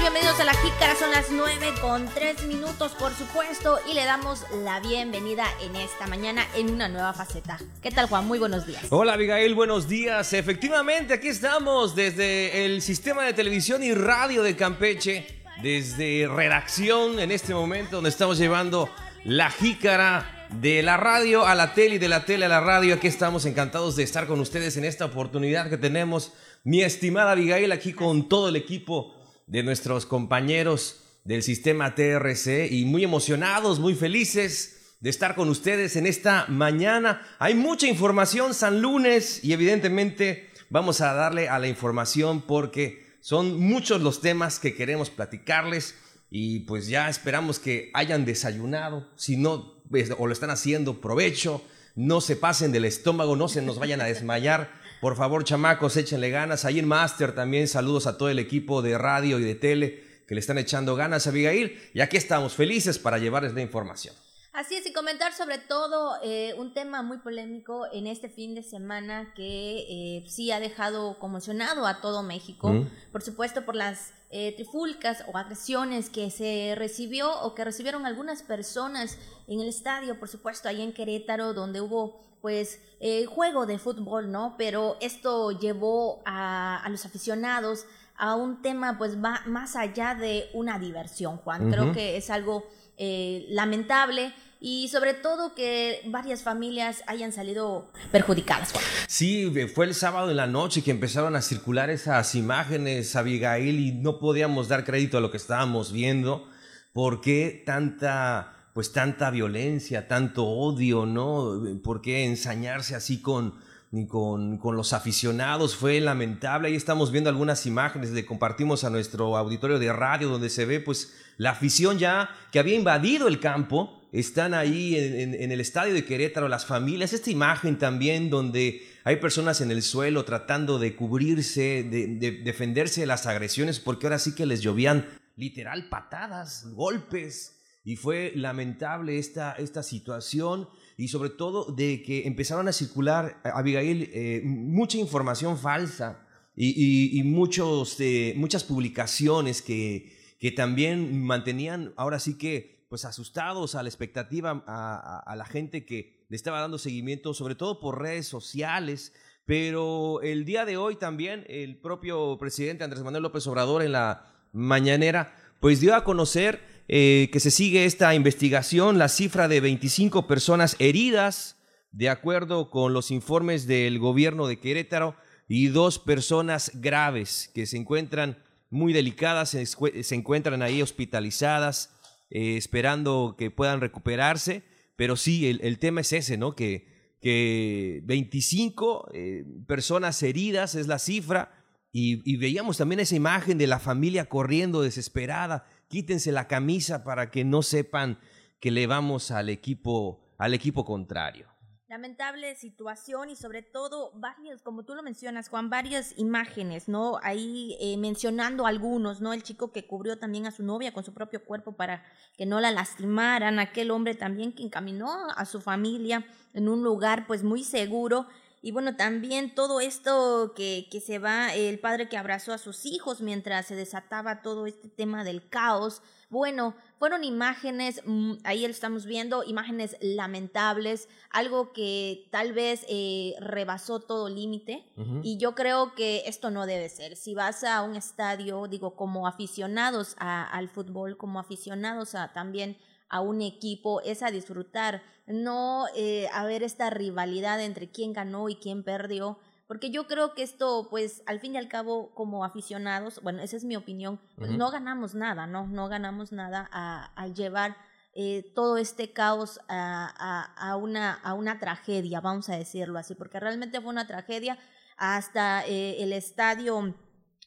bienvenidos a la Jícara, son las 9 con 3 minutos por supuesto y le damos la bienvenida en esta mañana en una nueva faceta. ¿Qué tal Juan? Muy buenos días. Hola Abigail, buenos días. Efectivamente, aquí estamos desde el sistema de televisión y radio de Campeche, desde redacción en este momento donde estamos llevando la Jícara de la radio a la tele y de la tele a la radio. Aquí estamos encantados de estar con ustedes en esta oportunidad que tenemos. Mi estimada Abigail aquí con todo el equipo de nuestros compañeros del sistema TRC y muy emocionados, muy felices de estar con ustedes en esta mañana. Hay mucha información, San Lunes, y evidentemente vamos a darle a la información porque son muchos los temas que queremos platicarles y pues ya esperamos que hayan desayunado, si no pues, o lo están haciendo, provecho, no se pasen del estómago, no se nos vayan a desmayar. Por favor, chamacos, échenle ganas. Ahí en Master también saludos a todo el equipo de radio y de tele que le están echando ganas a Abigail. Y aquí estamos felices para llevarles la información. Así es, y comentar sobre todo eh, un tema muy polémico en este fin de semana que eh, sí ha dejado conmocionado a todo México, por supuesto por las eh, trifulcas o agresiones que se recibió o que recibieron algunas personas en el estadio, por supuesto, ahí en Querétaro, donde hubo pues juego de fútbol, ¿no? Pero esto llevó a, los aficionados a un tema pues va más allá de una diversión, Juan. Creo que es algo eh, lamentable y sobre todo que varias familias hayan salido perjudicadas. Sí, fue el sábado en la noche que empezaron a circular esas imágenes, Abigail, y no podíamos dar crédito a lo que estábamos viendo. ¿Por qué tanta, pues tanta violencia, tanto odio, no? ¿Por qué ensañarse así con, con, con, los aficionados. Fue lamentable. Ahí estamos viendo algunas imágenes, le compartimos a nuestro auditorio de radio donde se ve pues la afición ya que había invadido el campo. Están ahí en, el estadio de Querétaro las familias. Esta imagen también donde hay personas en el suelo tratando de cubrirse, de, defenderse de las agresiones, porque ahora sí que les llovían literal patadas, golpes. Y fue lamentable esta, esta situación y sobre todo de que empezaron a circular, Abigail, eh, mucha información falsa y, muchos, eh, muchas publicaciones que, que también mantenían ahora sí que pues asustados a la expectativa a, la gente que le estaba dando seguimiento, sobre todo por redes sociales. Pero el día de hoy también el propio presidente Andrés Manuel López Obrador en la mañanera pues dio a conocer eh, que se sigue esta investigación, la cifra de 25 personas heridas, de acuerdo con los informes del gobierno de Querétaro, y dos personas graves que se encuentran muy delicadas, se, encuentran ahí hospitalizadas, eh, esperando que puedan recuperarse, pero sí, el, tema es ese, ¿no? Que, que 25 eh, personas heridas es la cifra, y, veíamos también esa imagen de la familia corriendo desesperada, quítense la camisa para que no sepan que le vamos al equipo, al equipo contrario lamentable situación y sobre todo varias, como tú lo mencionas, Juan, varias imágenes, ¿no? Ahí eh, mencionando algunos, ¿no? El chico que cubrió también a su novia con su propio cuerpo para que no la lastimaran, aquel hombre también que encaminó a su familia en un lugar pues muy seguro. Y bueno, también todo esto que, que se va, el padre que abrazó a sus hijos mientras se desataba todo este tema del caos, bueno, fueron imágenes, mm, ahí lo estamos viendo, imágenes lamentables, algo que tal vez eh, rebasó todo límite y yo creo que esto no debe ser. Si vas a un estadio, digo, como aficionados al fútbol, como aficionados a también a un equipo, es a disfrutar, no eh, a ver esta rivalidad entre quién ganó y quién perdió porque yo creo que esto, pues, al fin y al cabo, como aficionados, bueno, esa es mi opinión, pues, no ganamos nada, ¿no? No ganamos nada al llevar eh, todo este caos a, a, una, a una tragedia, vamos a decirlo así, porque realmente fue una tragedia. Hasta eh, el estadio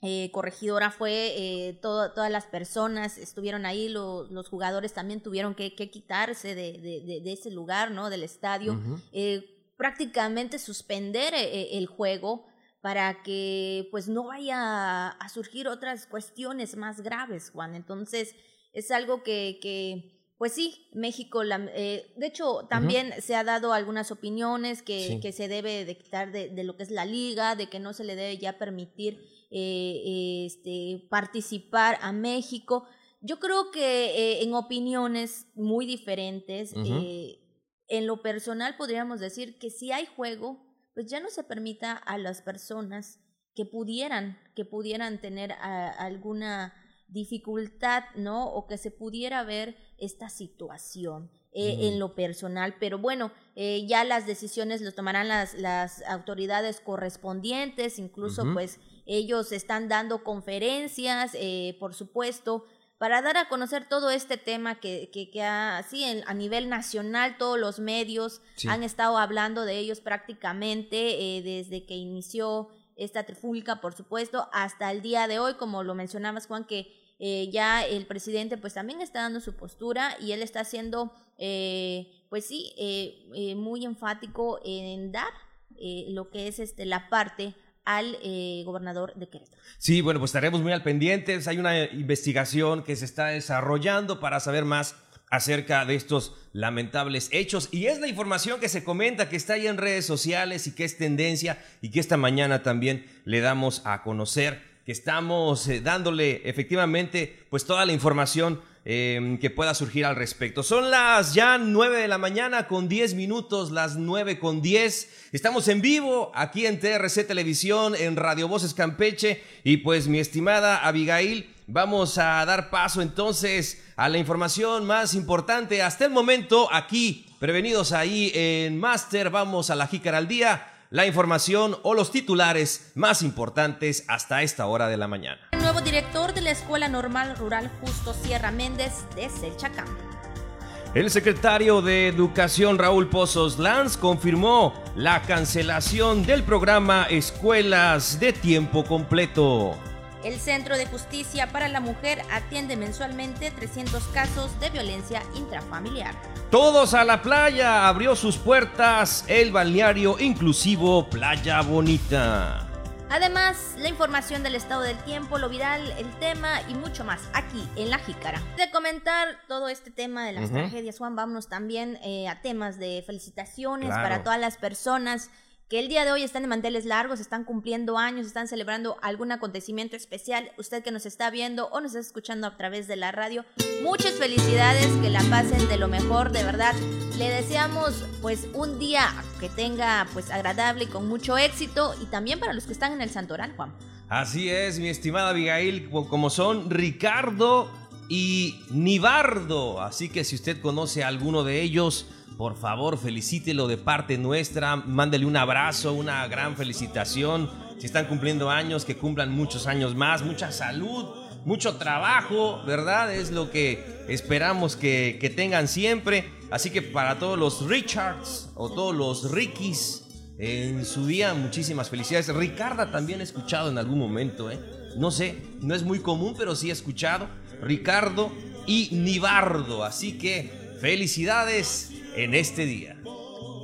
eh, corregidora fue, eh, todas las personas estuvieron ahí, los jugadores también tuvieron que, quitarse de, de, de, ese lugar, ¿no? Del estadio prácticamente suspender eh, el juego para que pues no vaya a surgir otras cuestiones más graves, Juan. Entonces, es algo que, que pues sí, México, la, eh, de hecho, también se ha dado algunas opiniones que, que se debe de quitar de, de, lo que es la liga, de que no se le debe ya permitir eh, este, participar a México. Yo creo que eh, en opiniones muy diferentes, en lo personal podríamos decir que si hay juego, pues ya no se permita a las personas que pudieran, que pudieran tener alguna dificultad, ¿no? O que se pudiera ver esta situación. Eh, en lo personal, pero bueno, eh, ya las decisiones lo tomarán las, las autoridades correspondientes, incluso pues ellos están dando conferencias, eh, por supuesto, para dar a conocer todo este tema que, que, que a nivel nacional todos los medios han estado hablando de ellos prácticamente desde que inició esta trifulca, por supuesto, hasta el día de hoy, como lo mencionabas, Juan, que eh, ya el presidente pues también está dando su postura y él está haciendo, eh, pues sí, eh, muy enfático en dar lo que es este, la parte al gobernador de Querétaro. Sí, bueno, pues estaremos muy al pendientes. Hay una investigación que se está desarrollando para saber más acerca de estos lamentables hechos. Y es la información que se comenta, que está ahí en redes sociales y que es tendencia y que esta mañana también le damos a conocer, que estamos eh, dándole efectivamente pues toda la información em, que pueda surgir al respecto. Son las ya 9 de la mañana con 10 minutos, las 9 con 10. Estamos en vivo aquí en TRC Televisión, en Radio Voces Campeche. Y pues mi estimada Abigail, Vamos a dar paso entonces a la información más importante hasta el momento aquí, prevenidos ahí en Master. Vamos a la jícara al día, la información o los titulares más importantes hasta esta hora de la mañana. Nuevo director de la Escuela Normal Rural Justo Sierra Méndez de Selchacán. El secretario de Educación Raúl Pozos Lanz confirmó la cancelación del programa Escuelas de Tiempo Completo. El Centro de Justicia para la Mujer atiende mensualmente 300 casos de violencia intrafamiliar. Todos a la playa abrió sus puertas el balneario inclusivo Playa Bonita. Además, la información del estado del tiempo, lo viral, el tema y mucho más aquí en La Jícara. De comentar todo este tema de las tragedias, Juan, vámonos también eh, a temas de felicitaciones para todas las personas que el día de hoy están de manteles largos, están cumpliendo años, están celebrando algún acontecimiento especial, usted que nos está viendo o nos está escuchando a través de la radio, muchas felicidades, que la pasen de lo mejor, de verdad. Le deseamos pues un día que tenga pues agradable y con mucho éxito y también para los que están en el Santoral, Juan. Así es, mi estimada Abigail, como son Ricardo y Nibardo, así que si usted conoce a alguno de ellos, por favor, felicítelo de parte nuestra, mándele un abrazo, una gran felicitación. Si están cumpliendo años, que cumplan muchos años más, mucha salud, mucho trabajo, ¿verdad? Es lo que esperamos que, que tengan siempre. Así que para todos los Richards o todos los Rickys en su día, muchísimas felicidades. Ricarda también he escuchado en algún momento, ¿eh? No sé, no es muy común, pero sí he escuchado. Ricardo y Nibardo. Así que felicidades en este día.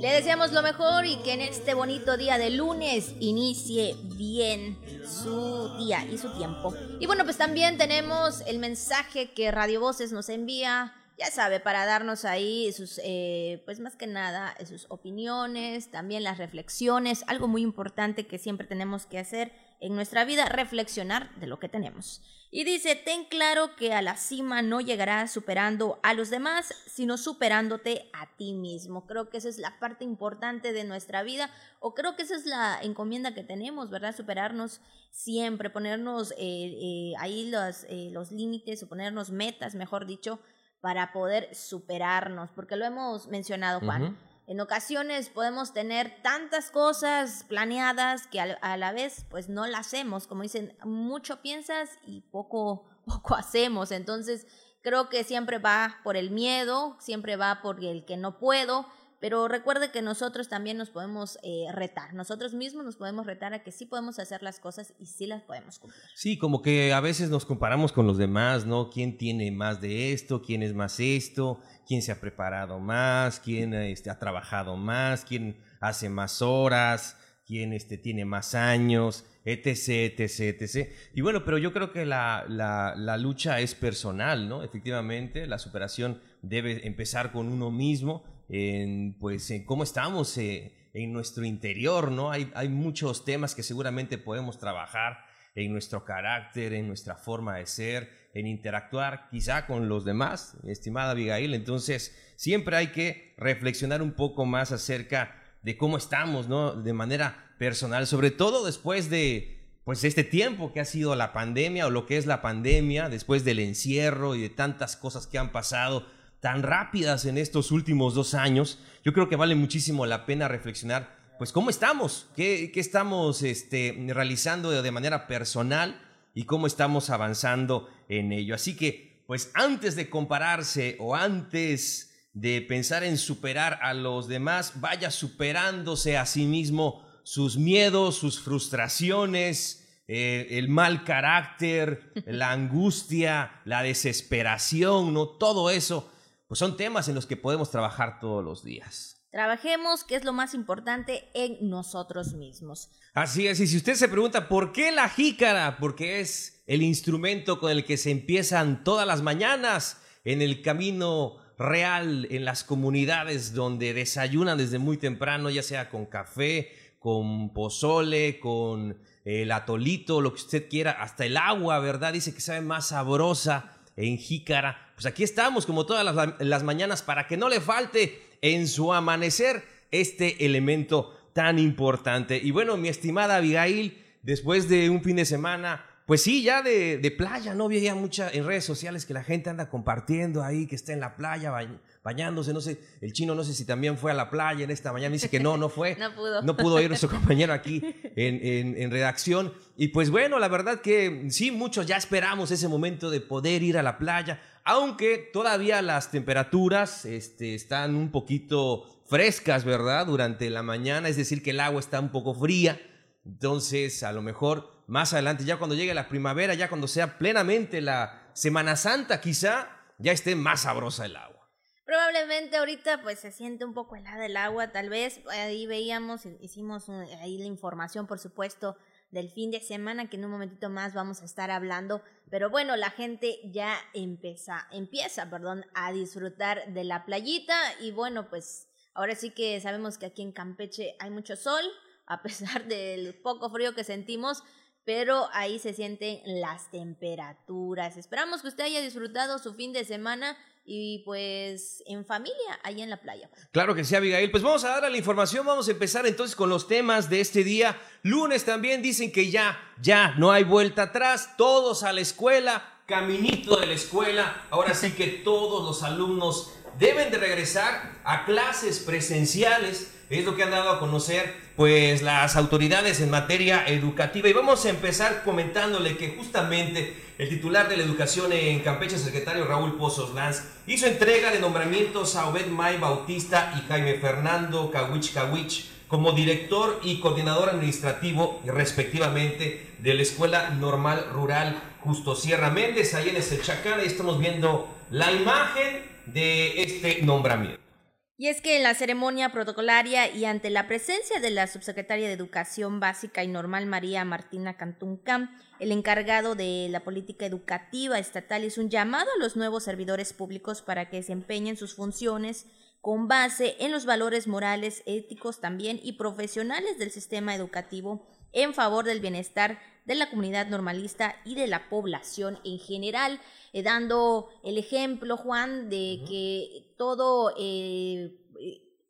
Le deseamos lo mejor y que en este bonito día de lunes inicie bien su día y su tiempo. Y bueno, pues también tenemos el mensaje que Radio Voces nos envía, ya sabe, para darnos ahí sus, eh, pues más que nada, sus opiniones, también las reflexiones, algo muy importante que siempre tenemos que hacer en nuestra vida, reflexionar de lo que tenemos. Y dice, ten claro que a la cima no llegarás superando a los demás, sino superándote a ti mismo. Creo que esa es la parte importante de nuestra vida, o creo que esa es la encomienda que tenemos, ¿verdad? Superarnos siempre, ponernos eh, eh, ahí los, eh, los límites o ponernos metas, mejor dicho, para poder superarnos, porque lo hemos mencionado, Juan. En ocasiones podemos tener tantas cosas planeadas que a, la vez pues no las hacemos. Como dicen, mucho piensas y poco, poco hacemos. Entonces creo que siempre va por el miedo, siempre va por el que no puedo. Pero recuerde que nosotros también nos podemos eh, retar, nosotros mismos nos podemos retar a que sí podemos hacer las cosas y sí las podemos cumplir. Sí, como que a veces nos comparamos con los demás, ¿no? ¿Quién tiene más de esto? ¿Quién es más esto? quién se ha preparado más, quién este, ha trabajado más, quién hace más horas, quién este, tiene más años, etc, etc, etc. Y bueno, pero yo creo que la, la, lucha es personal, ¿no? Efectivamente, la superación debe empezar con uno mismo, en, pues, en cómo estamos eh, en nuestro interior, ¿no? Hay, hay muchos temas que seguramente podemos trabajar en nuestro carácter, en nuestra forma de ser, en interactuar quizá con los demás, estimada Abigail. Entonces, siempre hay que reflexionar un poco más acerca de cómo estamos, ¿no? De manera personal, sobre todo después de pues este tiempo que ha sido la pandemia o lo que es la pandemia, después del encierro y de tantas cosas que han pasado tan rápidas en estos últimos dos años, yo creo que vale muchísimo la pena reflexionar, pues cómo estamos, qué, estamos este, realizando de manera personal y cómo estamos avanzando en ello. Así que, pues antes de compararse o antes de pensar en superar a los demás, vaya superándose a sí mismo sus miedos, sus frustraciones, eh, el mal carácter, la angustia, la desesperación, ¿no? Todo eso, pues son temas en los que podemos trabajar todos los días. Trabajemos, que es lo más importante, en nosotros mismos. Así es, y si usted se pregunta por qué la jícara, porque es el instrumento con el que se empiezan todas las mañanas en el camino real, en las comunidades donde desayunan desde muy temprano, ya sea con café, con pozole, con el atolito, lo que usted quiera, hasta el agua, ¿verdad? Dice que sabe más sabrosa en jícara. Pues aquí estamos, como todas las, mañanas, para que no le falte en su amanecer este elemento tan importante. Y bueno, mi estimada Abigail, después de un fin de semana, pues sí, ya de, playa, ¿no? Veía mucha en redes sociales que la gente anda compartiendo ahí, que está en la playa bañándose, no sé, el chino no sé si también fue a la playa en esta mañana, dice que no, no fue. no pudo. No pudo ir nuestro compañero aquí en, en, redacción. Y pues bueno, la verdad que sí, muchos ya esperamos ese momento de poder ir a la playa aunque todavía las temperaturas este, están un poquito frescas, ¿verdad? Durante la mañana, es decir, que el agua está un poco fría. Entonces, a lo mejor más adelante, ya cuando llegue la primavera, ya cuando sea plenamente la Semana Santa, quizá ya esté más sabrosa el agua. Probablemente ahorita pues se siente un poco helada el agua, tal vez ahí veíamos, hicimos ahí la información, por supuesto, del fin de semana, que en un momentito más vamos a estar hablando. Pero bueno, la gente ya empieza, empieza, perdón, a disfrutar de la playita y bueno, pues ahora sí que sabemos que aquí en Campeche hay mucho sol, a pesar del poco frío que sentimos, pero ahí se sienten las temperaturas. Esperamos que usted haya disfrutado su fin de semana y pues en familia, ahí en la playa. Claro que sí, Abigail. Pues vamos a dar la información, vamos a empezar entonces con los temas de este día. Lunes también dicen que ya, ya, no hay vuelta atrás, todos a la escuela, caminito de la escuela. Ahora sí que todos los alumnos deben de regresar a clases presenciales. Es lo que han dado a conocer pues las autoridades en materia educativa. Y vamos a empezar comentándole que justamente el titular de la educación en Campeche, secretario Raúl Pozos Lanz, hizo entrega de nombramientos a Obed May Bautista y Jaime Fernando Kawich Kawich como director y coordinador administrativo, respectivamente, de la Escuela Normal Rural Justo Sierra Méndez, ahí en ese Chacán. Ahí estamos viendo la imagen de este nombramiento. Y es que en la ceremonia protocolaria y ante la presencia de la subsecretaria de Educación Básica y Normal María Martina Cantuncam, el encargado de la política educativa estatal hizo un llamado a los nuevos servidores públicos para que desempeñen sus funciones con base en los valores morales, éticos también y profesionales del sistema educativo en favor del bienestar de la comunidad normalista y de la población en general. Eh, dando el ejemplo, Juan, de que todo eh,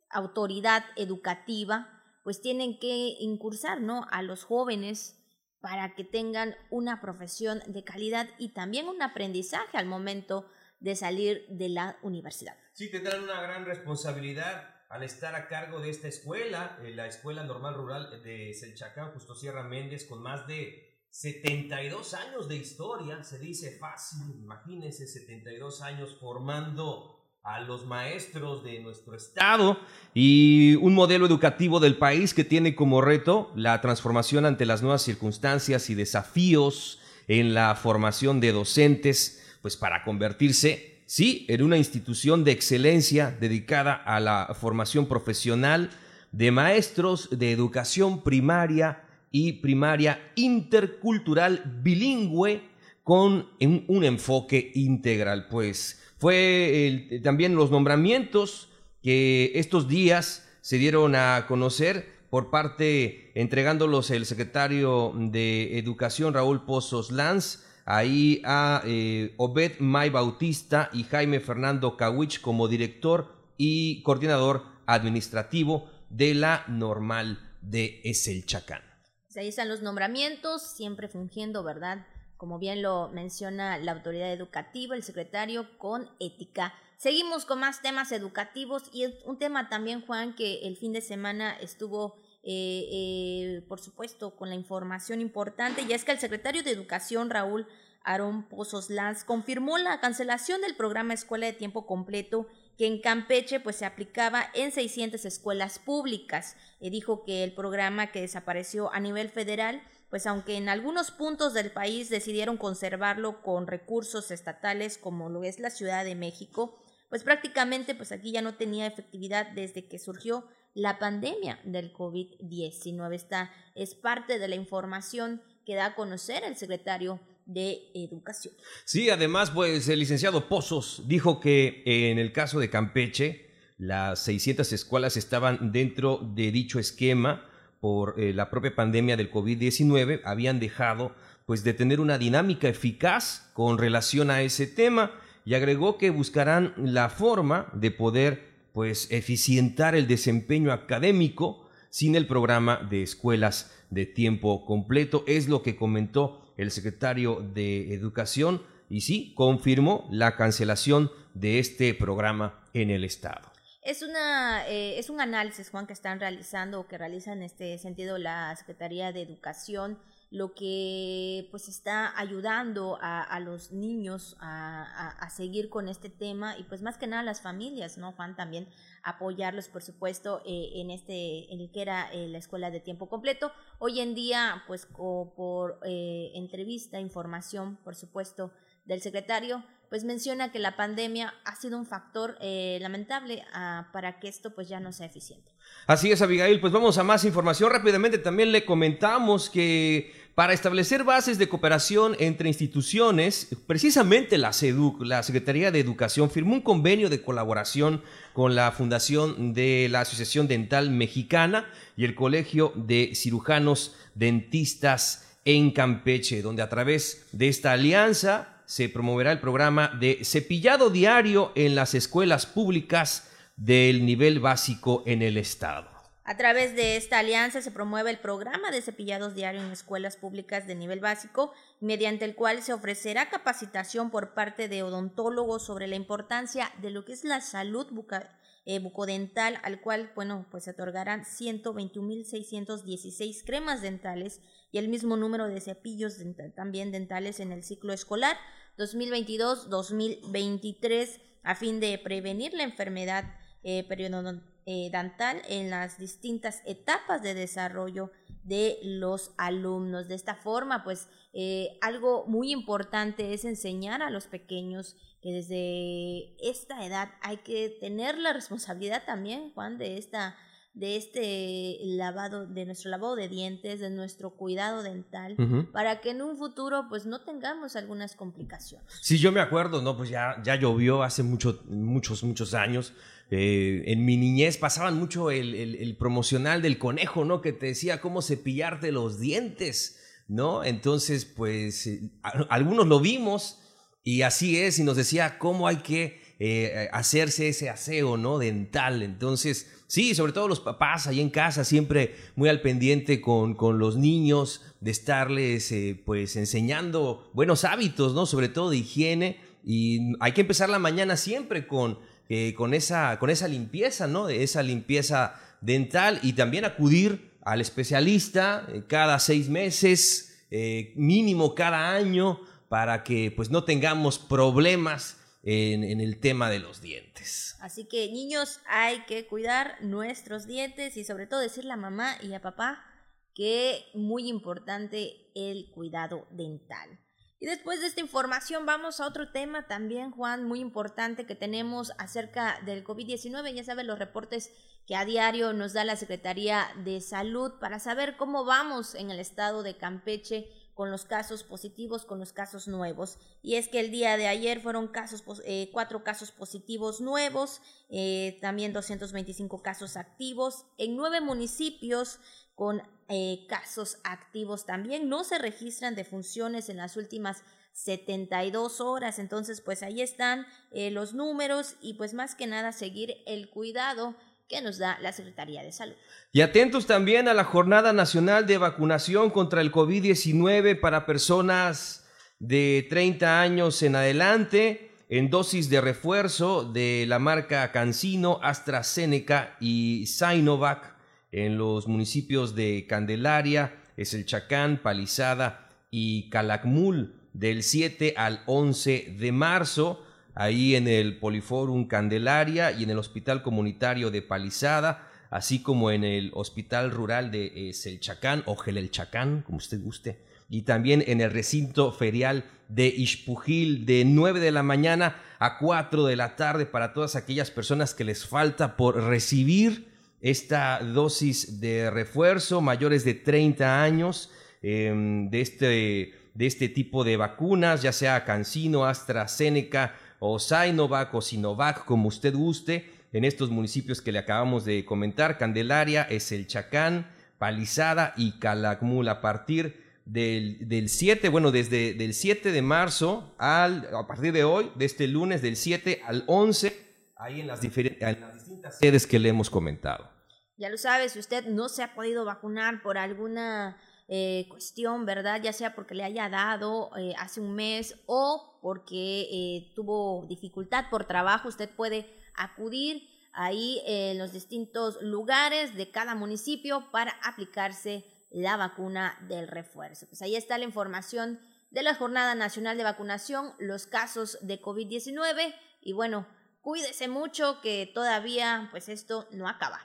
autoridad educativa pues tienen que incursar ¿no? a los jóvenes para que tengan una profesión de calidad y también un aprendizaje al momento de salir de la universidad. Sí, tendrán una gran responsabilidad al estar a cargo de esta escuela, eh, la Escuela Normal Rural de Selchacán, Justo Sierra Méndez, con más de 72 años de historia, se dice fácil, imagínense 72 años formando a los maestros de nuestro estado y un modelo educativo del país que tiene como reto la transformación ante las nuevas circunstancias y desafíos en la formación de docentes, pues para convertirse, sí, en una institución de excelencia dedicada a la formación profesional de maestros de educación primaria, y primaria intercultural bilingüe con un, enfoque integral. Pues fue también los nombramientos que estos días se dieron a conocer por parte, entregándolos el secretario de Educación, Raúl Pozos Lanz, ahí a eh, Obed May Bautista y Jaime Fernando Kawich como director y coordinador administrativo de la normal de Eselchacán. Pues ahí están los nombramientos, siempre fungiendo, ¿verdad? Como bien lo menciona la autoridad educativa, el secretario con ética. Seguimos con más temas educativos y un tema también, Juan, que el fin de semana estuvo, eh, eh, por supuesto, con la información importante, y es que el secretario de Educación, Raúl Aarón Pozos Lanz, confirmó la cancelación del programa Escuela de Tiempo Completo que en Campeche pues se aplicaba en 600 escuelas públicas. Eh, dijo que el programa que desapareció a nivel federal pues aunque en algunos puntos del país decidieron conservarlo con recursos estatales como lo es la Ciudad de México, pues prácticamente pues aquí ya no tenía efectividad desde que surgió la pandemia del COVID-19. Esta es parte de la información que da a conocer el secretario de Educación. Sí, además, pues el licenciado Pozos dijo que en el caso de Campeche, las 600 escuelas estaban dentro de dicho esquema por eh, la propia pandemia del COVID-19, habían dejado pues de tener una dinámica eficaz con relación a ese tema y agregó que buscarán la forma de poder pues eficientar el desempeño académico sin el programa de escuelas de tiempo completo, es lo que comentó el secretario de Educación y sí, confirmó la cancelación de este programa en el Estado. Es, una, eh, es un análisis, Juan, que están realizando o que realiza en este sentido la Secretaría de Educación lo que pues está ayudando a, los niños a, seguir con este tema y pues más que nada las familias, ¿no, Juan? También apoyarlos, por supuesto, eh, en este, en el que era eh, la escuela de tiempo completo. Hoy en día, pues por eh, entrevista, información, por supuesto, del secretario, pues menciona que la pandemia ha sido un factor lamentable ah, para que esto pues ya no sea eficiente. Así es, Abigail, pues vamos a más información. Rápidamente también le comentamos que para establecer bases de cooperación entre instituciones, precisamente la SEDUC, la Secretaría de Educación, firmó un convenio de colaboración con la Fundación de la Asociación Dental Mexicana y el Colegio de Cirujanos Dentistas en Campeche, donde a través de esta alianza se promoverá el programa de cepillado diario en las escuelas públicas del nivel básico en el estado. A través de esta alianza se promueve el programa de cepillados diarios en escuelas públicas de nivel básico, mediante el cual se ofrecerá capacitación por parte de odontólogos sobre la importancia de lo que es la salud eh, bucodental, al cual, bueno, pues se otorgarán 121.616 cremas dentales y el mismo número de cepillos también dentales en el ciclo escolar 2022-2023 a fin de prevenir la enfermedad eh, eh, dental en las distintas etapas de desarrollo de los alumnos. De esta forma, pues eh, algo muy importante es enseñar a los pequeños que desde esta edad hay que tener la responsabilidad también, Juan, de esta de este lavado, de nuestro lavado de dientes, de nuestro cuidado dental, para que en un futuro pues no tengamos algunas complicaciones. Sí, yo me acuerdo, ¿no? Pues ya, ya llovió hace mucho, muchos, muchos años. Eh, en mi niñez pasaban mucho el, el, promocional del conejo, ¿no? Que te decía cómo cepillarte los dientes, ¿no? Entonces, pues eh, algunos lo vimos y así es, y nos decía cómo hay que eh, hacerse ese aseo, ¿no? Dental. Entonces, Sí, sobre todo los papás ahí en casa, siempre muy al pendiente con, con los niños, de estarles eh, pues enseñando buenos hábitos, ¿no? Sobre todo de higiene. Y hay que empezar la mañana siempre con, eh, con, esa, con esa limpieza, ¿no? Esa limpieza dental y también acudir al especialista eh, cada seis meses, mínimo cada año, para que pues no tengamos problemas en, el tema de los dientes. Así que niños, hay que cuidar nuestros dientes y sobre todo decirle a mamá y a papá que muy importante el cuidado dental. Y después de esta información vamos a otro tema también, Juan, muy importante que tenemos acerca del COVID-19. Ya saben los reportes que a diario nos da la Secretaría de Salud para saber cómo vamos en el estado de Campeche con los casos positivos, con los casos nuevos. Y es que el día de ayer fueron casos, eh, cuatro casos positivos nuevos, eh, también 225 casos activos en nueve municipios con eh, casos activos también. No se registran defunciones en las últimas 72 horas. Entonces, pues ahí están los números y pues más que nada seguir el cuidado que nos da la Secretaría de Salud. Y atentos también a la Jornada Nacional de Vacunación contra el COVID-19 para personas de 30 años en adelante en dosis de refuerzo de la marca Cancino, AstraZeneca y Sinovac en los municipios de Candelaria, Es el Chacán, Palizada y Calakmul del 7 al 11 de marzo ahí en el Poliforum Candelaria y en el Hospital Comunitario de Palizada, así como en el Hospital Rural de eh, Selchacán o Gelelchacán, como usted guste, y también en el recinto ferial de Ixpujil de 9 de la mañana a 4 de la tarde para todas aquellas personas que les falta por recibir esta dosis de refuerzo, mayores de 30 años, em, de, este, de este tipo de vacunas, ya sea Cancino, AstraZeneca, o Sinovac o Sinovac, como usted guste, en estos municipios que le acabamos de comentar, Candelaria, es el Chacán, Palizada y Calakmul, a partir del, del 7, bueno, desde el 7 de marzo al, a partir de hoy, de este lunes del 7 al 11, ahí en las, en las distintas sedes que le hemos comentado. Ya lo sabe, si usted no se ha podido vacunar por alguna eh, cuestión, ¿verdad? Ya sea porque le haya dado eh, hace un mes o porque eh, tuvo dificultad por trabajo, usted puede acudir ahí en los distintos lugares de cada municipio para aplicarse la vacuna del refuerzo. Pues ahí está la información de la Jornada Nacional de Vacunación, los casos de COVID-19 y bueno, cuídese mucho que todavía pues esto no acaba.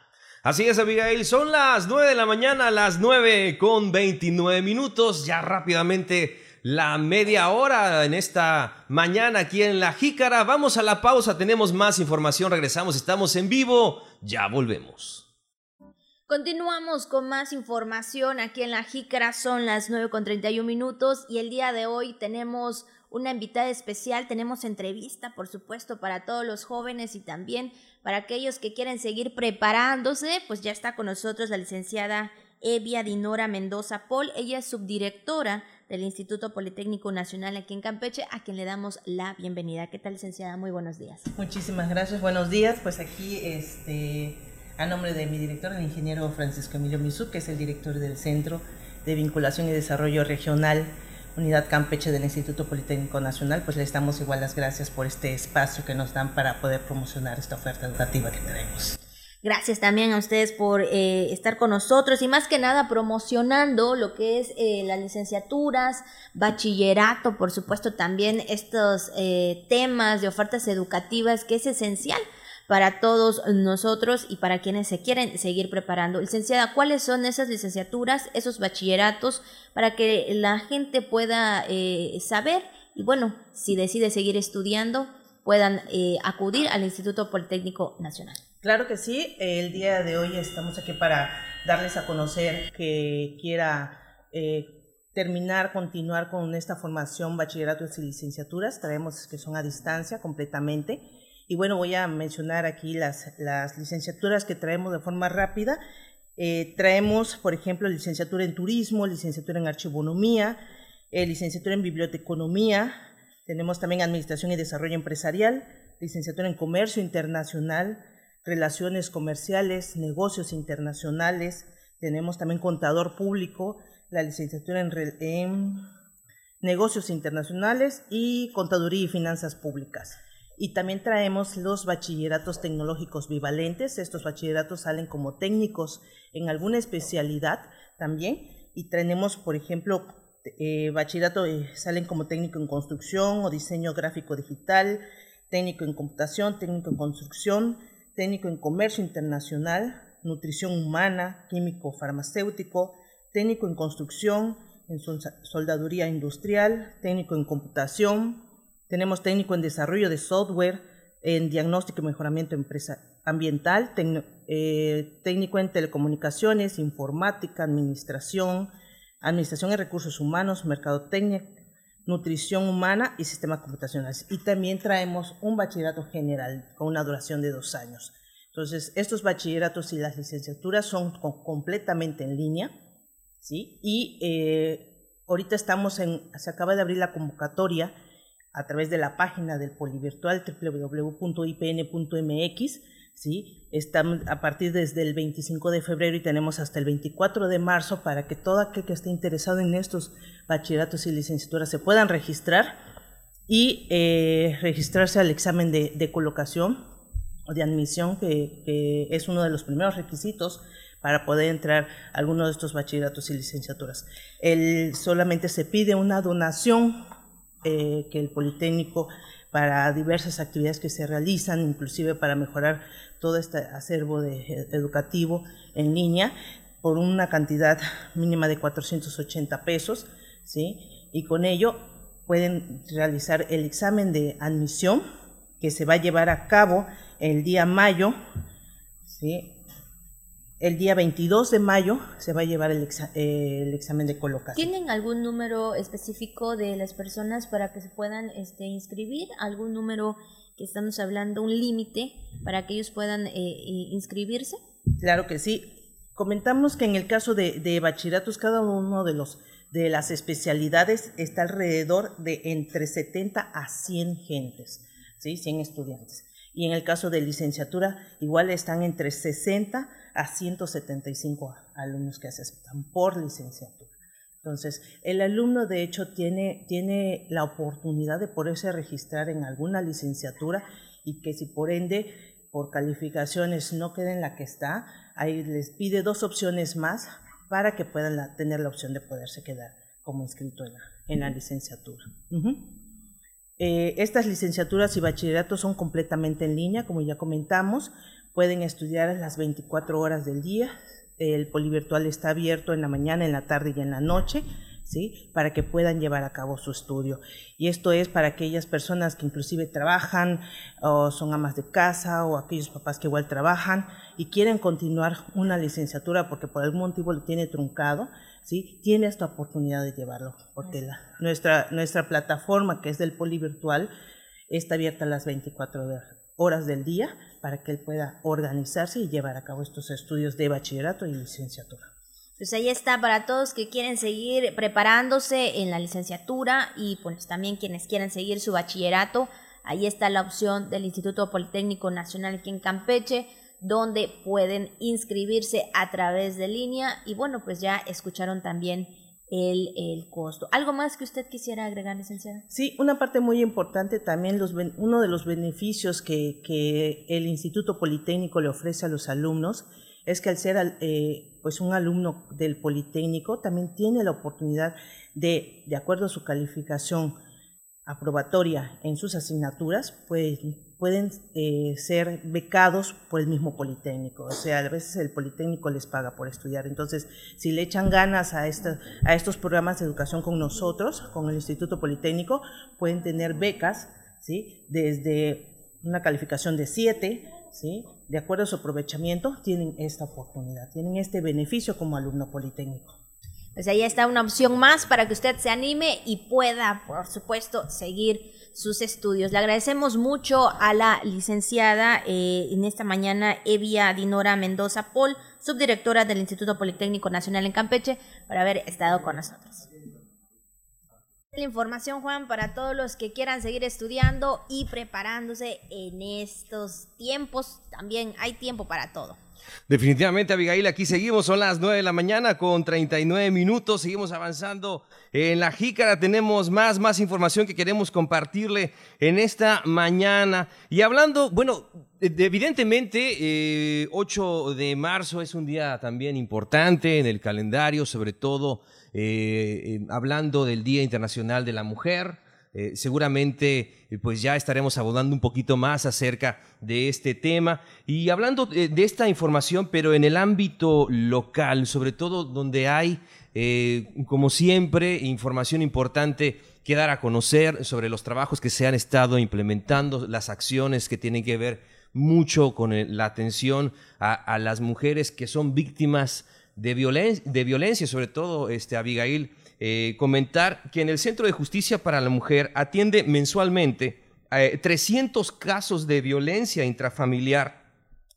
Así es, Abigail, son las 9 de la mañana, las 9 con 29 minutos, ya rápidamente la media hora en esta mañana aquí en La Jícara. Vamos a la pausa, tenemos más información, regresamos, estamos en vivo, ya volvemos. Continuamos con más información aquí en La Jícara, son las 9 con 31 minutos y el día de hoy tenemos una invitada especial, tenemos entrevista, por supuesto, para todos los jóvenes y también para aquellos que quieren seguir preparándose, pues ya está con nosotros la licenciada Evia Dinora Mendoza Paul. Ella es subdirectora del Instituto Politécnico Nacional aquí en Campeche, a quien le damos la bienvenida. ¿Qué tal, licenciada? Muy buenos días. Muchísimas gracias. Buenos días. Pues aquí, este, a nombre de mi director, el ingeniero Francisco Emilio Misú, que es el director del Centro de Vinculación y Desarrollo Regional Unidad Campeche del Instituto Politécnico Nacional, pues le damos igual las gracias por este espacio que nos dan para poder promocionar esta oferta educativa que tenemos. Gracias también a ustedes por eh, estar con nosotros y más que nada promocionando lo que es eh, las licenciaturas, bachillerato, por supuesto también estos eh, temas de ofertas educativas que es esencial para todos nosotros y para quienes se quieren seguir preparando. Licenciada, ¿cuáles son esas licenciaturas, esos bachilleratos, para que la gente pueda eh, saber y bueno, si decide seguir estudiando, puedan eh, acudir al Instituto Politécnico Nacional? Claro que sí, el día de hoy estamos aquí para darles a conocer que quiera eh, terminar, continuar con esta formación, bachilleratos y licenciaturas, traemos que son a distancia completamente y bueno, voy a mencionar aquí las, licenciaturas que traemos de forma rápida. Eh, traemos, por ejemplo, licenciatura en turismo, licenciatura en archivonomía, eh, licenciatura en biblioteconomía, tenemos también administración y desarrollo empresarial, licenciatura en comercio internacional, relaciones comerciales, negocios internacionales, tenemos también contador público, la licenciatura en, en negocios internacionales y contaduría y finanzas públicas. Y también traemos los bachilleratos tecnológicos bivalentes. Estos bachilleratos salen como técnicos en alguna especialidad también. Y tenemos, por ejemplo, eh, bachillerato eh, salen como técnico en construcción o diseño gráfico digital, técnico en computación, técnico en construcción, técnico en comercio internacional, nutrición humana, químico farmacéutico, técnico en construcción, en soldaduría industrial, técnico en computación, tenemos técnico en desarrollo de software, en diagnóstico y mejoramiento empresa ambiental, eh, técnico en telecomunicaciones, informática, administración, Administración de Recursos Humanos, Mercadotecnia, Nutrición Humana y Sistemas Computacionales. Y también traemos un bachillerato general con una duración de dos años. Entonces, estos bachilleratos y las licenciaturas son completamente en línea, ¿sí? Y eh, ahorita estamos en, se acaba de abrir la convocatoria a través de la página del polivirtual www.ipn.mx, ¿sí? Estamos a partir desde el 25 de febrero y tenemos hasta el 24 de marzo para que todo aquel que esté interesado en estos bachilleratos y licenciaturas se puedan registrar y eh, registrarse al examen de, colocación de admisión, que, es uno de los primeros requisitos para poder entrar a alguno de estos bachilleratos y licenciaturas. El, solamente se pide una donación eh, que el Politécnico para diversas actividades que se realizan, inclusive para mejorar todo este acervo de, educativo en línea, por una cantidad mínima de 480 pesos, ¿sí? Y con ello pueden realizar el examen de admisión que se va a llevar a cabo el día mayo, ¿sí? El día 22 de mayo se va a llevar el, examen de colocación. ¿Tienen algún número específico de las personas para que se puedan este, inscribir? ¿Algún número que estamos hablando, un límite para que ellos puedan eh, inscribirse? Claro que sí. Comentamos que en el caso de, de bachilleratos, cada uno de los de las especialidades está alrededor de entre 70 a 100 gentes, ¿sí? 100 estudiantes y en el caso de licenciatura igual están entre 60 a 175 alumnos que se aceptan por licenciatura. Entonces, el alumno de hecho tiene, tiene la oportunidad de poderse registrar en alguna licenciatura y que si por ende por calificaciones no queda en la que está, ahí les pide dos opciones más para que puedan tener la opción de poderse quedar como inscrito en la, en la licenciatura. Eh, estas licenciaturas y bachilleratos son completamente en línea, como ya comentamos. Pueden estudiar las 24 horas del día. El polivirtual está abierto en la mañana, en la tarde y en la noche. ¿Sí? para que puedan llevar a cabo su estudio. Y esto es para aquellas personas que inclusive trabajan o son amas de casa o aquellos papás que igual trabajan y quieren continuar una licenciatura porque por algún motivo lo tiene truncado, ¿sí? tiene esta oportunidad de llevarlo, porque la, nuestra, nuestra plataforma, que es del polivirtual, está abierta las 24 horas del día para que él pueda organizarse y llevar a cabo estos estudios de bachillerato y licenciatura. Pues ahí está para todos que quieren seguir preparándose en la licenciatura y pues también quienes quieren seguir su bachillerato. Ahí está la opción del Instituto Politécnico Nacional aquí en Campeche donde pueden inscribirse a través de línea y bueno, pues ya escucharon también el, el, costo. ¿Algo más que usted quisiera agregar, licenciada? Sí, una parte muy importante también, los, uno de los beneficios que, que, el Instituto Politécnico le ofrece a los alumnos es que al ser eh, pues un alumno del Politécnico también tiene la oportunidad de, de acuerdo a su calificación aprobatoria en sus asignaturas, pues pueden eh, ser becados por el mismo Politécnico. O sea, a veces el Politécnico les paga por estudiar. Entonces, si le echan ganas a, estos programas de educación con nosotros, con el Instituto Politécnico, pueden tener becas, ¿sí? Desde una calificación de 7, ¿sí? De acuerdo a su aprovechamiento, tienen esta oportunidad, tienen este beneficio como alumno Politécnico. Pues ahí está una opción más para que usted se anime y pueda, por supuesto, seguir sus estudios. Le agradecemos mucho a la licenciada eh, en esta mañana Evia Dinora Mendoza Paul, subdirectora del Instituto Politécnico Nacional en Campeche, por haber estado con nosotros. La información, Juan, para todos los que quieran seguir estudiando y preparándose en estos tiempos. También hay tiempo para todo. Definitivamente, Abigail, aquí seguimos, son las 9 de la mañana con 39 minutos, seguimos avanzando en la jícara, tenemos más, más información que queremos compartirle en esta mañana. Y hablando, bueno, evidentemente, 8 eh, de marzo es un día también importante en el calendario, sobre todo eh, hablando del Día Internacional de la Mujer. Eh, seguramente eh, pues ya estaremos abordando un poquito más acerca de este tema. Y hablando de, esta información, pero en el ámbito local, sobre todo donde hay, eh, como siempre, información importante que dar a conocer sobre los trabajos que se han estado implementando, las acciones que tienen que ver mucho con la atención a las mujeres que son víctimas de, de violencia, sobre todo, este, Abigail, eh, comentar que en el Centro de Justicia para la Mujer atiende mensualmente 300 casos de violencia intrafamiliar.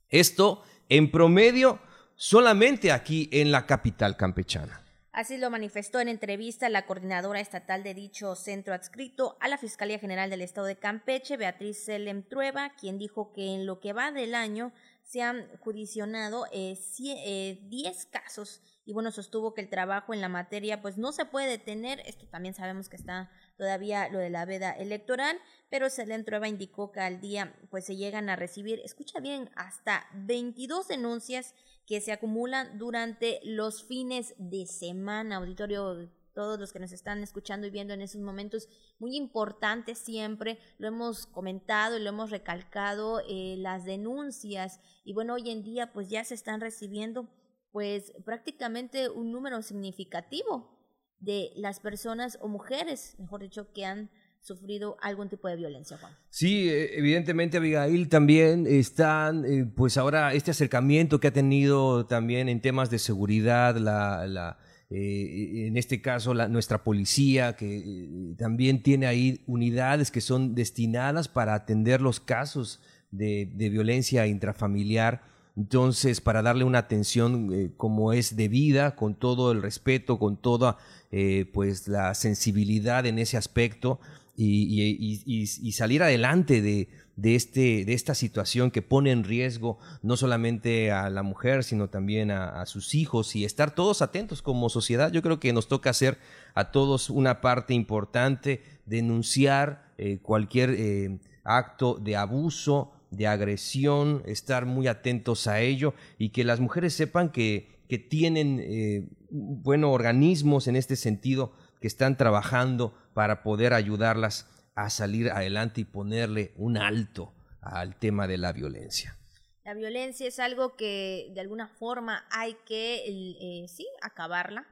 Esto en promedio solamente aquí en la capital campechana. Así lo manifestó en entrevista la coordinadora estatal de dicho centro adscrito a la Fiscalía General del Estado de Campeche, Beatriz Selem Trueba, quien dijo que en lo que va del año se han judicionado 10 eh, eh, casos y bueno, sostuvo que el trabajo en la materia pues no se puede detener, esto también sabemos que está todavía lo de la veda electoral, pero Selem Trueba indicó que al día pues se llegan a recibir, escucha bien, hasta 22 denuncias que se acumulan durante los fines de semana, auditorio todos los que nos están escuchando y viendo en esos momentos, muy importante siempre, lo hemos comentado y lo hemos recalcado, eh, las denuncias, y bueno, hoy en día pues ya se están recibiendo pues prácticamente un número significativo de las personas o mujeres, mejor dicho, que han sufrido algún tipo de violencia, Juan. Sí, eh, evidentemente Abigail también están, eh, pues ahora este acercamiento que ha tenido también en temas de seguridad, la, la eh, en este caso la, nuestra policía, que también tiene ahí unidades que son destinadas para atender los casos de violencia intrafamiliar. Entonces, para darle una atención como es debida, con todo el respeto, con toda pues la sensibilidad en ese aspecto, y, salir adelante de, este, de esta situación que pone en riesgo no solamente a la mujer, sino también a, sus hijos y estar todos atentos como sociedad. Yo creo que nos toca hacer a todos una parte importante, denunciar eh, cualquier eh, acto de abuso, de agresión, estar muy atentos a ello y que las mujeres sepan que, que tienen eh, bueno, organismos en este sentido que están trabajando para poder ayudarlas a salir adelante y ponerle un alto al tema de la violencia. La violencia es algo que de alguna forma hay que, eh, sí, acabarla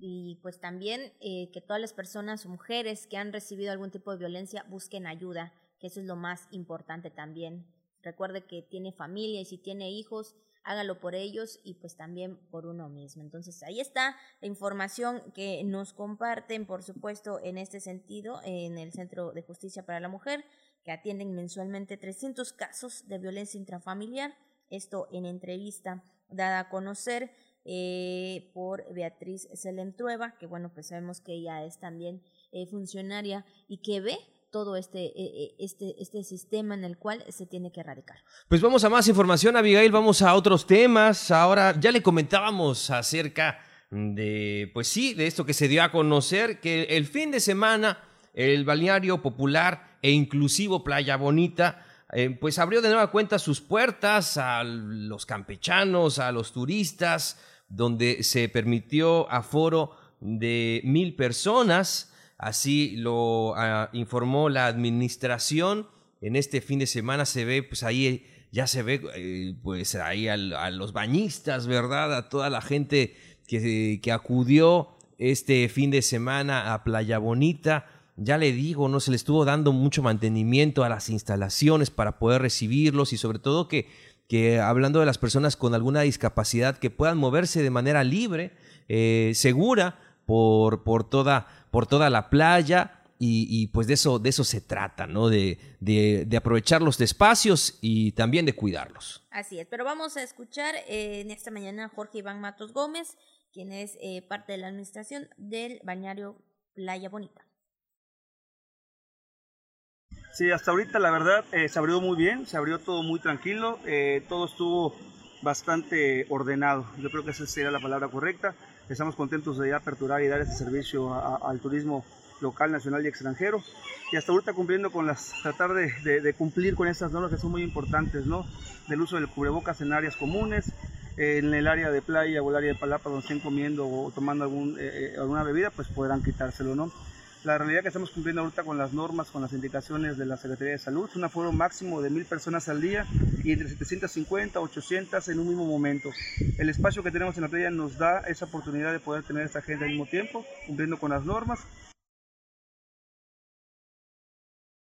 y pues también eh, que todas las personas, mujeres que han recibido algún tipo de violencia busquen ayuda, que eso es lo más importante también. Recuerde que tiene familia y si tiene hijos, hágalo por ellos y pues también por uno mismo. Entonces ahí está la información que nos comparten, por supuesto, en este sentido, en el Centro de Justicia para la Mujer, que atienden mensualmente 300 casos de violencia intrafamiliar. Esto en entrevista dada a conocer eh, por Beatriz Selentrueva, que bueno, pues sabemos que ella es también eh, funcionaria y que ve todo este, eh, eh, este, este sistema en el cual se tiene que erradicar. Pues vamos a más información, Abigail, vamos a otros temas. Ahora ya le comentábamos acerca de, pues sí, de esto que se dio a conocer, que el fin de semana el balneario popular e inclusivo Playa Bonita, eh, pues abrió de nueva cuenta sus puertas a los campechanos, a los turistas, donde se permitió aforo de mil personas Así lo ah, informó la administración. En este fin de semana se ve, pues ahí ya se ve, eh, pues ahí a, los bañistas, ¿verdad? A toda la gente que, que acudió este fin de semana a Playa Bonita. Ya le digo, no se le estuvo dando mucho mantenimiento a las instalaciones para poder recibirlos y sobre todo que, que hablando de las personas con alguna discapacidad que puedan moverse de manera libre, eh, segura por, por toda por toda la playa y, pues de eso, de eso se trata, ¿no? De, de, aprovechar los espacios y también de cuidarlos. Así es, pero vamos a escuchar eh, en esta mañana a Jorge Iván Matos Gómez, quien es eh, parte de la administración del bañario Playa Bonita. Sí, hasta ahorita la verdad eh, se abrió muy bien, se abrió todo muy tranquilo, todo estuvo bastante ordenado. Yo creo que esa sería la palabra correcta. Estamos contentos de aperturar y dar este servicio al turismo local, nacional y extranjero. Y hasta ahorita cumpliendo con las, tratar de, cumplir con estas normas que son muy importantes, ¿no? Del uso del cubrebocas en áreas comunes, en el área de playa o el área de palapa donde estén comiendo o tomando algún, eh, eh, alguna bebida, pues podrán quitárselo, ¿no? La realidad que estamos cumpliendo ahorita con las normas, con las indicaciones de la Secretaría de Salud, es un aforo máximo de mil personas al día y entre 750 a 800 en un mismo momento. El espacio que tenemos en la playa nos da esa oportunidad de poder tener esta gente al mismo tiempo, cumpliendo con las normas.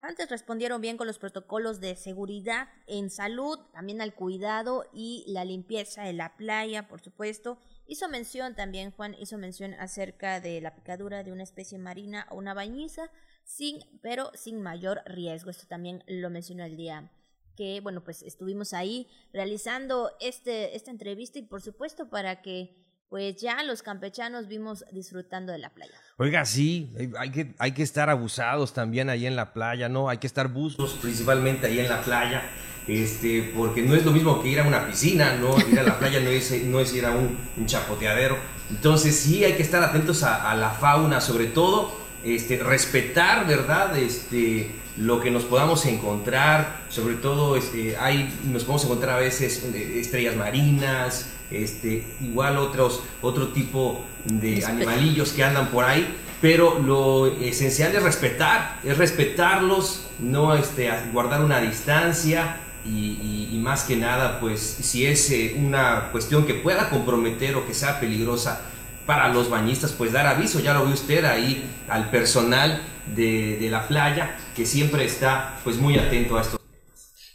Antes respondieron bien con los protocolos de seguridad en salud, también al cuidado y la limpieza de la playa, por supuesto, hizo mención también, Juan hizo mención acerca de la picadura de una especie marina o una bañiza, sin, pero sin mayor riesgo. Esto también lo mencionó el día que, bueno, pues estuvimos ahí realizando este, esta entrevista y por supuesto para que pues ya los campechanos vimos disfrutando de la playa. Oiga, sí, hay que, hay que estar abusados también ahí en la playa, ¿no? Hay que estar buzos principalmente ahí en la playa, este, porque no es lo mismo que ir a una piscina, ¿no? Ir a la playa no es, no es ir a un, chapoteadero. Entonces sí hay que estar atentos a, a la fauna, sobre todo, este, respetar, ¿verdad? Este, lo que nos podamos encontrar, sobre todo este, hay, nos podemos encontrar a veces eh, estrellas marinas, este, igual otros, otro tipo de animalillos que andan por ahí, pero lo esencial es respetar, es respetarlos, no este, guardar una distancia y, y, más que nada, pues si es eh, una cuestión que pueda comprometer o que sea peligrosa, para los bañistas, pues dar aviso, ya lo ve usted ahí al personal de, de la playa, que siempre está pues muy atento a esto.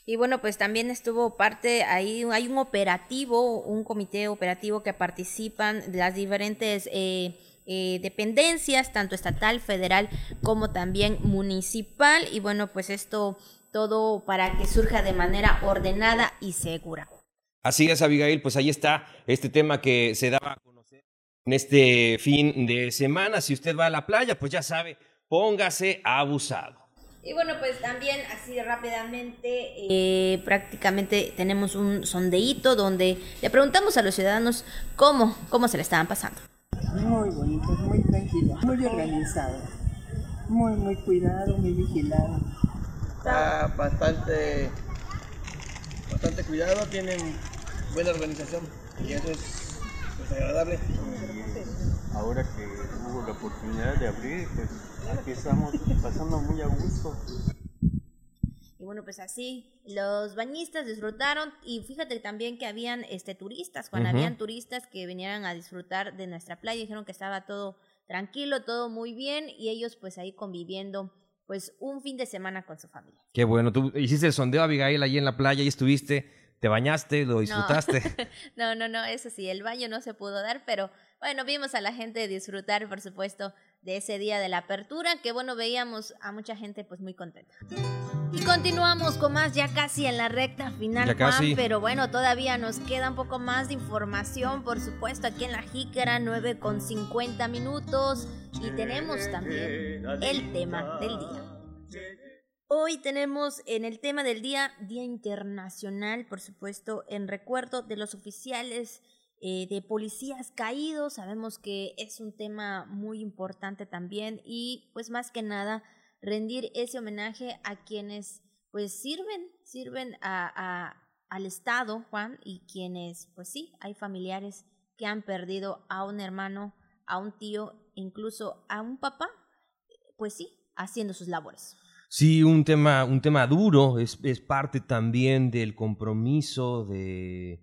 Y bueno, pues también estuvo parte, ahí hay un operativo, un comité operativo que participan de las diferentes eh, eh, dependencias, tanto estatal, federal como también municipal. Y bueno, pues esto todo para que surja de manera ordenada y segura. Así es, Abigail, pues ahí está este tema que se daba en este fin de semana. Si usted va a la playa, pues ya sabe, póngase abusado. Y bueno, pues también así rápidamente, eh, prácticamente tenemos un sondeíto donde le preguntamos a los ciudadanos cómo, cómo se le estaban pasando. Muy bonito, muy tranquilo, muy organizado, muy, muy cuidado, muy vigilado. Está bastante, bastante cuidado, tienen buena organización y eso es agradable. Ahora que hubo la oportunidad de abrir, pues aquí estamos pasando muy a gusto. Y bueno, pues así los bañistas disfrutaron y fíjate también que habían este turistas, cuando habían turistas que vinieran a disfrutar de nuestra playa, dijeron que estaba todo tranquilo, todo muy bien y ellos pues ahí conviviendo pues un fin de semana con su familia. Qué bueno, tú hiciste el sondeo Abigail ahí en la playa y estuviste ¿Te bañaste? ¿Lo disfrutaste? No. no, no, eso sí, el baño no se pudo dar, pero bueno, vimos a la gente disfrutar, por supuesto, de ese día de la apertura, que bueno, veíamos a mucha gente pues muy contenta. Y continuamos con más ya casi en la recta final, Juan, pero bueno, todavía nos queda un poco más de información, por supuesto, aquí en la Jícara, 9 con 50 minutos, y tenemos también el tema del día. Hoy tenemos en el tema del día, Día Internacional, por supuesto, en recuerdo de los oficiales eh, de policías caídos. Sabemos que es un tema muy importante también y pues más que nada rendir ese homenaje a quienes pues sirven, sirven a, al Estado, Juan, y quienes pues sí, hay familiares que han perdido a un hermano, a un tío, incluso a un papá, pues sí, haciendo sus labores. Sí, un tema, un tema duro, es, es parte también del compromiso de,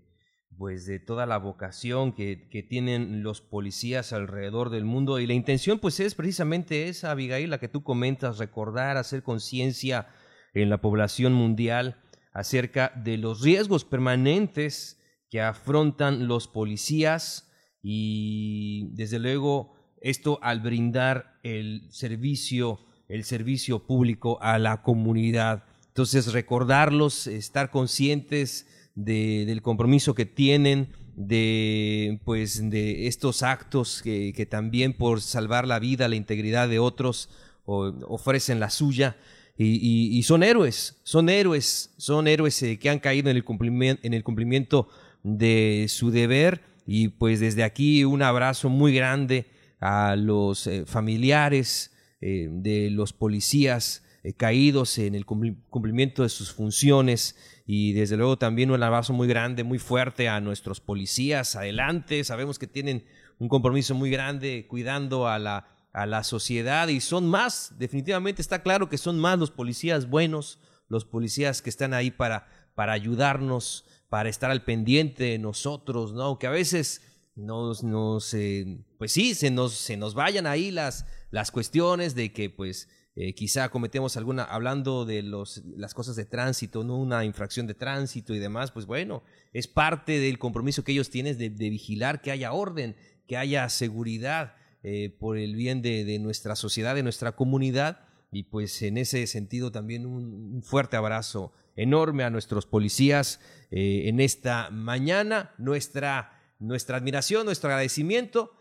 pues, de toda la vocación que, que, tienen los policías alrededor del mundo. Y la intención, pues, es precisamente esa, Abigail, la que tú comentas, recordar, hacer conciencia en la población mundial acerca de los riesgos permanentes que afrontan los policías y, desde luego, esto al brindar el servicio el servicio público a la comunidad. Entonces, recordarlos, estar conscientes del compromiso que tienen, de, pues, de estos actos que, también por salvar la vida, la integridad de otros, ofrecen la suya. Y, son héroes, son héroes, son héroes eh, que han caído en el, cumplimiento, en el cumplimiento de su deber. Y pues desde aquí un abrazo muy grande a los eh, familiares, eh, de los policías eh, caídos en el cumplimiento de sus funciones y desde luego también un abrazo muy grande, muy fuerte a nuestros policías. Adelante, sabemos que tienen un compromiso muy grande cuidando a la, a la sociedad y son más, definitivamente está claro que son más los policías buenos, los policías que están ahí para, para ayudarnos, para estar al pendiente de nosotros, ¿no? Que a veces nos, nos eh, pues sí, se nos, se nos vayan ahí las, las cuestiones de que pues eh, quizá cometemos alguna, hablando de los, las cosas de tránsito, no una infracción de tránsito y demás, pues bueno, es parte del compromiso que ellos tienen de, vigilar que haya orden, que haya seguridad eh, por el bien de, nuestra sociedad, de nuestra comunidad. Y pues en ese sentido también un, fuerte abrazo enorme a nuestros policías eh, en esta mañana, nuestra, nuestra admiración, nuestro agradecimiento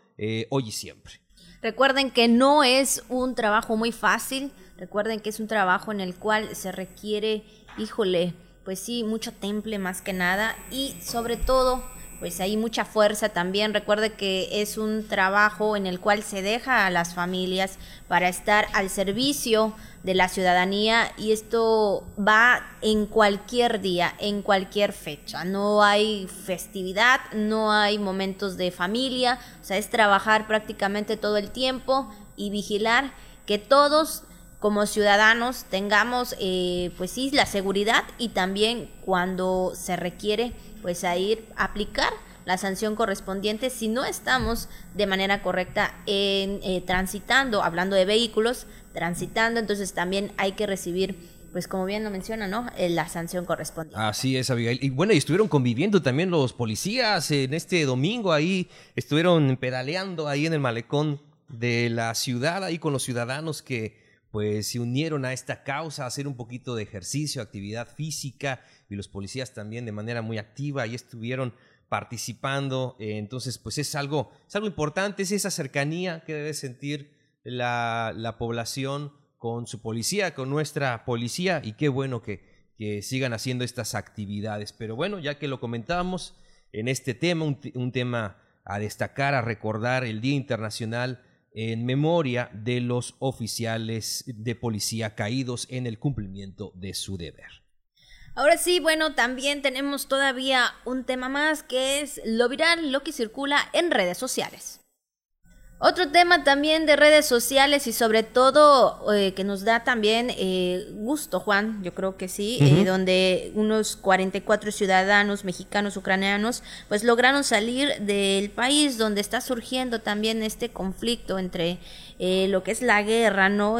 hoy y siempre. Recuerden que no es un trabajo muy fácil, recuerden que es un trabajo en el cual se requiere, híjole, pues sí, mucho temple más que nada. Y sobre todo pues hay mucha fuerza también. Recuerde que es un trabajo en el cual se deja a las familias para estar al servicio de la ciudadanía y esto va en cualquier día, en cualquier fecha. No hay festividad, no hay momentos de familia, o sea, es trabajar prácticamente todo el tiempo y vigilar que todos como ciudadanos tengamos eh, pues sí la seguridad y también cuando se requiere pues a ir a aplicar la sanción correspondiente si no estamos de manera correcta en eh, transitando, hablando de vehículos, transitando, entonces también hay que recibir pues como bien lo menciona, ¿no? Eh, la sanción correspondiente. Así es, Abigail. Y bueno, y estuvieron conviviendo también los policías en este domingo ahí, estuvieron pedaleando ahí en el malecón de la ciudad, ahí con los ciudadanos que pues se unieron a esta causa, a hacer un poquito de ejercicio, actividad física, y los policías también de manera muy activa, y estuvieron participando. Eh, entonces, pues es algo, es algo importante, es esa cercanía que debe sentir la, la, población con su policía, con nuestra policía, y qué bueno que, que, sigan haciendo estas actividades. Pero bueno, ya que lo comentábamos en este tema, un, un tema a destacar, a recordar el Día Internacional en memoria de los oficiales de policía caídos en el cumplimiento de su deber. Ahora sí, bueno, también tenemos todavía un tema más que es lo viral, lo que circula en redes sociales. Otro tema también de redes sociales y sobre todo eh, que nos da también eh, gusto, Juan, yo creo que sí, eh, donde unos 44 ciudadanos mexicanos, ucranianos, pues lograron salir del país donde está surgiendo también este conflicto entre lo que es la guerra, ¿no?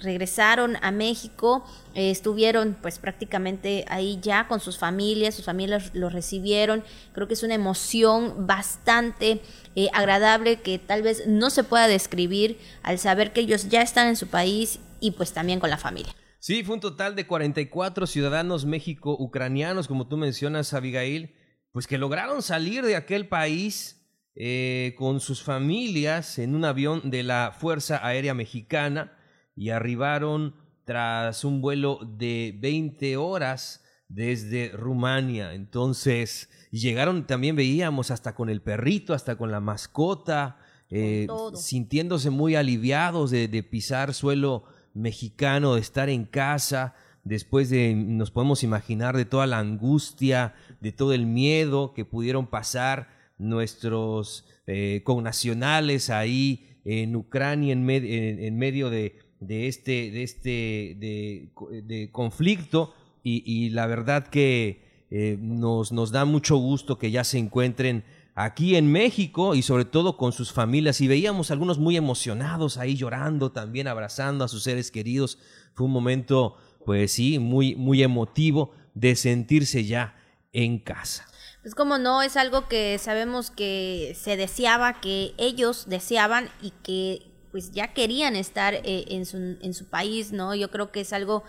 regresaron a México, estuvieron pues prácticamente ahí ya con sus familias, sus familias los recibieron, creo que es una emoción bastante eh, agradable que tal vez no se pueda describir al saber que ellos ya están en su país y pues también con la familia. Sí, fue un total de 44 ciudadanos México-ucranianos, como tú mencionas, Abigail, pues que lograron salir de aquel país eh, con sus familias en un avión de la Fuerza Aérea Mexicana y arribaron tras un vuelo de 20 horas desde Rumania. Entonces, llegaron también, veíamos, hasta con el perrito, hasta con la mascota, eh, sintiéndose muy aliviados de, pisar suelo mexicano, de estar en casa, después de, nos podemos imaginar, de toda la angustia, de todo el miedo que pudieron pasar nuestros eh, connacionales ahí en Ucrania, en, medio de, este, de este de conflicto y, la verdad que eh, nos, nos da mucho gusto que ya se encuentren aquí en México y sobre todo con sus familias. Y veíamos algunos muy emocionados ahí llorando, también abrazando a sus seres queridos. Fue un momento, pues sí, muy, muy emotivo de sentirse ya en casa. Pues como no, es algo que sabemos que se deseaba, que ellos deseaban y que pues ya querían estar eh, en, su, en su país, ¿no? Yo creo que es algo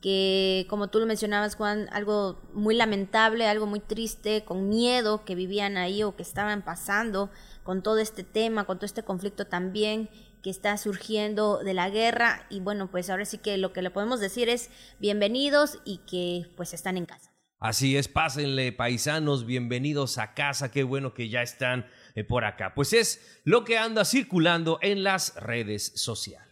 que como tú lo mencionabas Juan, algo muy lamentable, algo muy triste, con miedo que vivían ahí o que estaban pasando con todo este tema, con todo este conflicto también que está surgiendo de la guerra y bueno, pues ahora sí que lo que le podemos decir es bienvenidos y que pues están en casa. Así es, pásenle paisanos, bienvenidos a casa, qué bueno que ya están eh, por acá. Pues es lo que anda circulando en las redes sociales.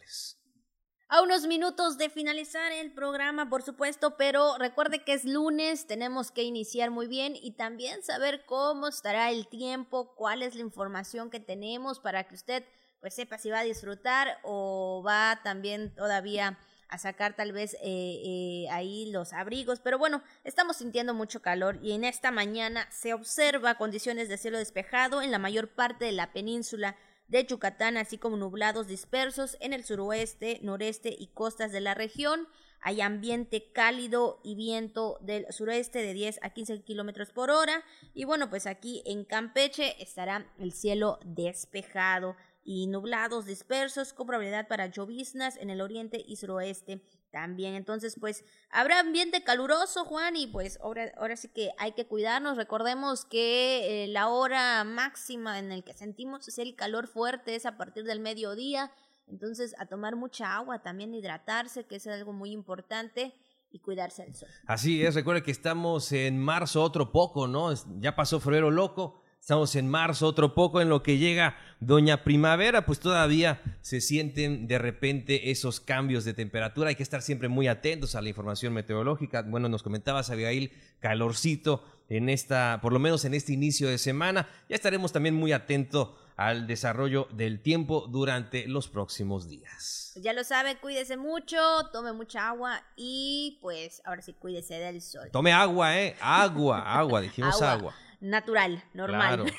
A unos minutos de finalizar el programa, por supuesto, pero recuerde que es lunes, tenemos que iniciar muy bien y también saber cómo estará el tiempo, cuál es la información que tenemos para que usted pues sepa si va a disfrutar o va también todavía a sacar tal vez eh, eh, ahí los abrigos, pero bueno, estamos sintiendo mucho calor y en esta mañana se observa condiciones de cielo despejado en la mayor parte de la península de Yucatán, así como nublados dispersos en el suroeste, noreste y costas de la región. Hay ambiente cálido y viento del sureste de 10 a 15 kilómetros por hora. Y bueno, pues aquí en Campeche estará el cielo despejado y nublados dispersos con probabilidad para lloviznas en el oriente y suroeste también. Entonces, pues habrá ambiente caluroso, Juan, y pues ahora, ahora sí que hay que cuidarnos. Recordemos que eh, la hora máxima en el que sentimos es el calor fuerte, es a partir del mediodía. Entonces, a tomar mucha agua, también hidratarse, que es algo muy importante, y cuidarse del sol. Así es, recuerde que estamos en marzo otro poco, ¿no? Ya pasó febrero loco. Estamos en marzo, otro poco en lo que llega Doña Primavera, pues todavía se sienten de repente esos cambios de temperatura. Hay que estar siempre muy atentos a la información meteorológica. Bueno, nos comentabas, Abigail, calorcito en esta, por lo menos en este inicio de semana. Ya estaremos también muy atentos al desarrollo del tiempo durante los próximos días. Ya lo sabe, cuídese mucho, tome mucha agua y pues ahora sí cuídese del sol. Tome agua, ¿eh? Agua, agua, dijimos agua natural, normal.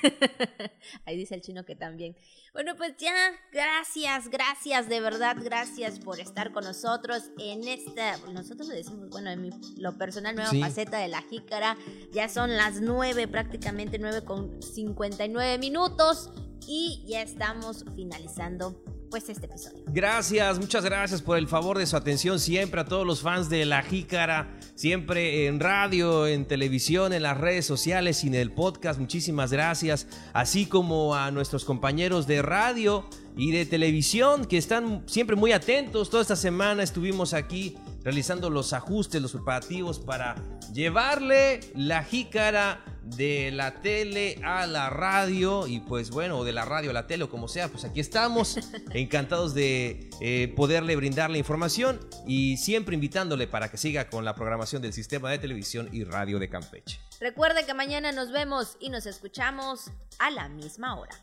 Ahí dice el chino que también. Bueno, pues ya, gracias, gracias, de verdad, gracias por estar con nosotros en esta, nosotros le decimos, bueno, en mi, lo personal, nueva faceta de la jícara. Ya son las nueve, prácticamente nueve con 59 minutos y ya estamos finalizando pues este episodio. Gracias, muchas gracias por el favor de su atención siempre a todos los fans de La Jícara, siempre en radio, en televisión, en las redes sociales y en el podcast. Muchísimas gracias, así como a nuestros compañeros de radio y de televisión que están siempre muy atentos. Toda esta semana estuvimos aquí realizando los ajustes, los preparativos para llevarle la jícara de la tele a la radio y pues bueno, de la radio a la tele o como sea, pues aquí estamos, encantados de eh, poderle brindar la información y siempre invitándole para que siga con la programación del sistema de televisión y radio de Campeche. Recuerde que mañana nos vemos y nos escuchamos a la misma hora.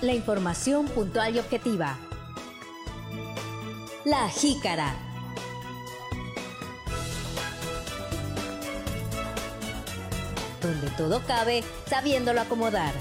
La información puntual y objetiva. La jícara. Donde todo cabe, sabiéndolo acomodar.